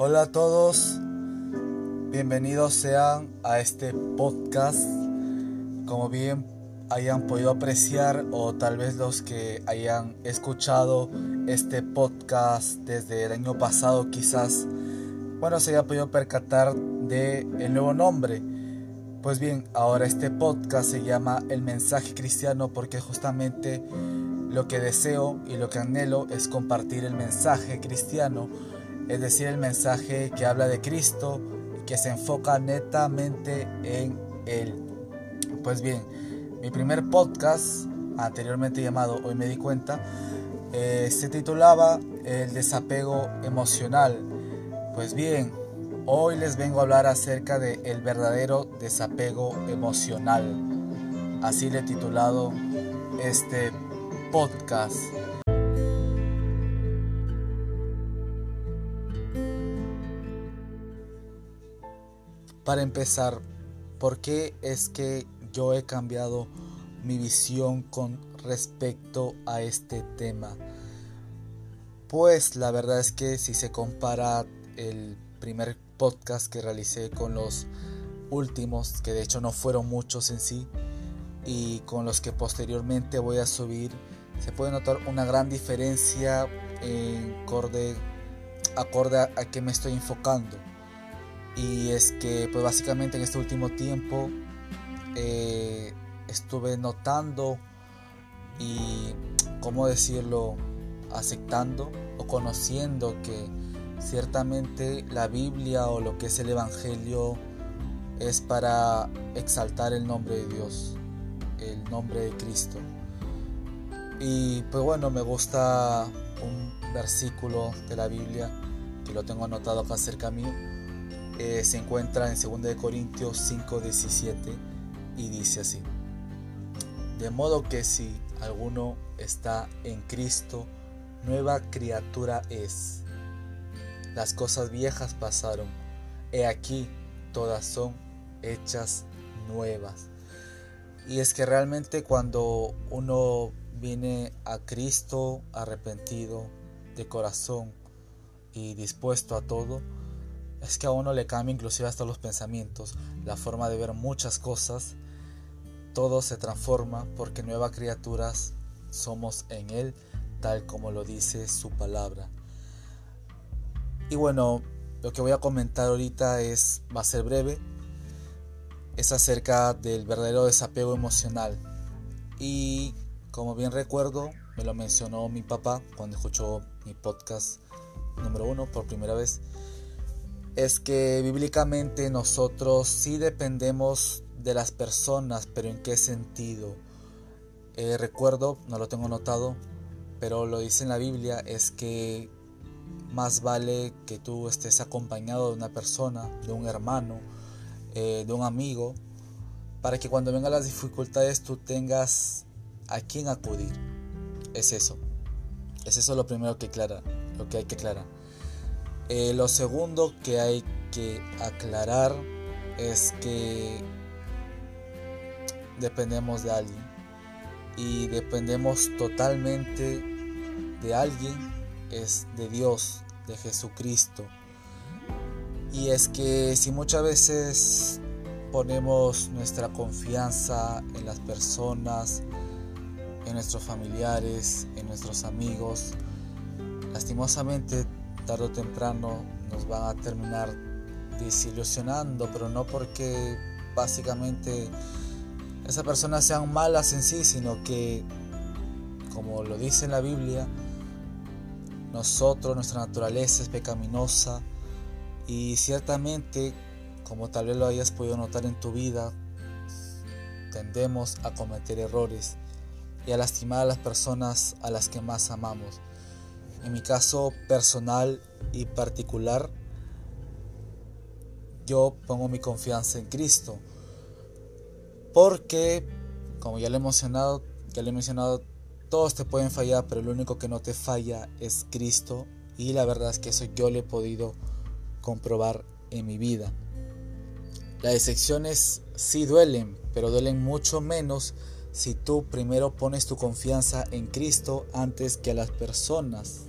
Hola a todos, bienvenidos sean a este podcast. Como bien hayan podido apreciar o tal vez los que hayan escuchado este podcast desde el año pasado quizás, bueno, se haya podido percatar de el nuevo nombre. Pues bien, ahora este podcast se llama El mensaje cristiano porque justamente lo que deseo y lo que anhelo es compartir el mensaje cristiano, es decir, el mensaje que habla de Cristo que se enfoca netamente en Él. Pues bien, mi primer podcast, anteriormente llamado Hoy me di cuenta, eh, se titulaba El desapego emocional. Pues bien, hoy les vengo a hablar acerca de el verdadero desapego emocional. Así le he titulado este podcast. Para empezar, ¿por qué es que yo he cambiado mi visión con respecto a este tema? Pues la verdad es que si se compara el primer podcast que realicé con los últimos, que de hecho no fueron muchos en sí, y con los que posteriormente voy a subir, se puede notar una gran diferencia en acorde, acorde a, que me estoy enfocando. Y es que pues básicamente en este último tiempo eh, estuve notando y, ¿cómo decirlo?, aceptando o conociendo que ciertamente la Biblia o lo que es el Evangelio es para exaltar el nombre de Dios, el nombre de Cristo. Y pues bueno, me gusta un versículo de la Biblia que lo tengo anotado acá cerca mío. Eh, se encuentra en 2 Corintios 5, 17 y dice así. De modo que si alguno está en Cristo, nueva criatura es. Las cosas viejas pasaron, he aquí todas son hechas nuevas. Y es que realmente cuando uno viene a Cristo arrepentido de corazón y dispuesto a todo, es que a uno le cambia inclusive hasta los pensamientos, la forma de ver muchas cosas, todo se transforma porque nuevas criaturas somos en Él, tal como lo dice su palabra. Y bueno, lo que voy a comentar ahorita es, va a ser breve, es acerca del verdadero desapego emocional. Y como bien recuerdo, me lo mencionó mi papá cuando escuchó mi podcast número uno por primera vez. Es que bíblicamente nosotros sí dependemos de las personas, pero ¿en qué sentido? Eh, recuerdo, no lo tengo notado, pero lo dice en la Biblia, es que más vale que tú estés acompañado de una persona, de un hermano, eh, de un amigo, para que cuando vengan las dificultades tú tengas a quién acudir. Es eso. Es eso lo primero que aclara, lo que hay que aclarar. Eh, lo segundo que hay que aclarar es que dependemos de alguien y dependemos totalmente de alguien es de Dios, de Jesucristo. Y es que si muchas veces ponemos nuestra confianza en las personas, en nuestros familiares, en nuestros amigos, lastimosamente tarde o temprano nos van a terminar desilusionando, pero no porque básicamente esas personas sean malas en sí, sino que, como lo dice en la Biblia, nosotros, nuestra naturaleza es pecaminosa y ciertamente, como tal vez lo hayas podido notar en tu vida, tendemos a cometer errores y a lastimar a las personas a las que más amamos. En mi caso personal y particular, yo pongo mi confianza en Cristo. Porque, como ya lo he mencionado, ya lo he mencionado, todos te pueden fallar, pero lo único que no te falla es Cristo. Y la verdad es que eso yo lo he podido comprobar en mi vida. Las decepciones sí duelen, pero duelen mucho menos si tú primero pones tu confianza en Cristo antes que a las personas.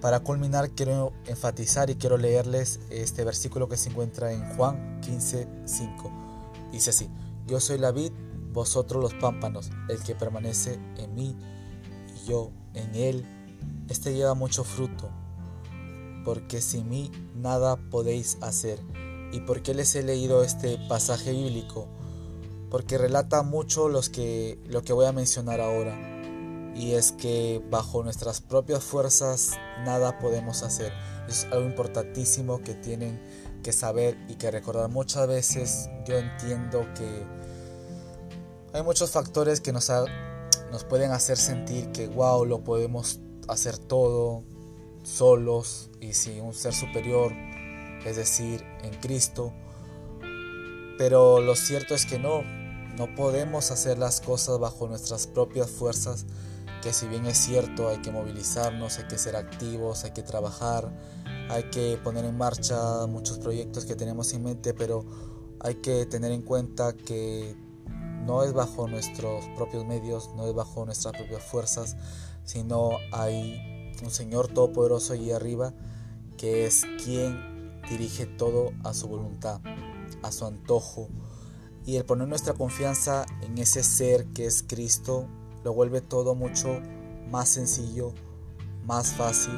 Para culminar quiero enfatizar y quiero leerles este versículo que se encuentra en Juan 15, 5. Dice así, yo soy la vid, vosotros los pámpanos, el que permanece en mí y yo en él, este lleva mucho fruto, porque sin mí nada podéis hacer. ¿Y por qué les he leído este pasaje bíblico? Porque relata mucho los que, lo que voy a mencionar ahora. Y es que bajo nuestras propias fuerzas nada podemos hacer. Es algo importantísimo que tienen que saber y que recordar. Muchas veces yo entiendo que hay muchos factores que nos, nos pueden hacer sentir que, wow, lo podemos hacer todo solos y sin un ser superior, es decir, en Cristo. Pero lo cierto es que no, no podemos hacer las cosas bajo nuestras propias fuerzas, que si bien es cierto hay que movilizarnos, hay que ser activos, hay que trabajar, hay que poner en marcha muchos proyectos que tenemos en mente, pero hay que tener en cuenta que no es bajo nuestros propios medios, no es bajo nuestras propias fuerzas, sino hay un Señor Todopoderoso allí arriba que es quien dirige todo a su voluntad, a su antojo. Y el poner nuestra confianza en ese ser que es Cristo lo vuelve todo mucho más sencillo, más fácil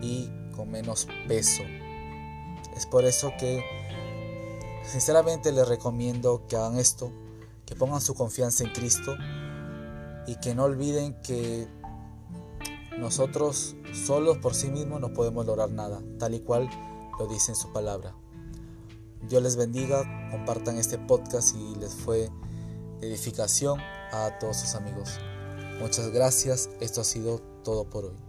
y con menos peso. Es por eso que sinceramente les recomiendo que hagan esto, que pongan su confianza en Cristo y que no olviden que nosotros solos por sí mismos no podemos lograr nada, tal y cual lo dice en su palabra. Dios les bendiga, compartan este podcast si les fue de edificación a todos sus amigos. Muchas gracias, esto ha sido todo por hoy.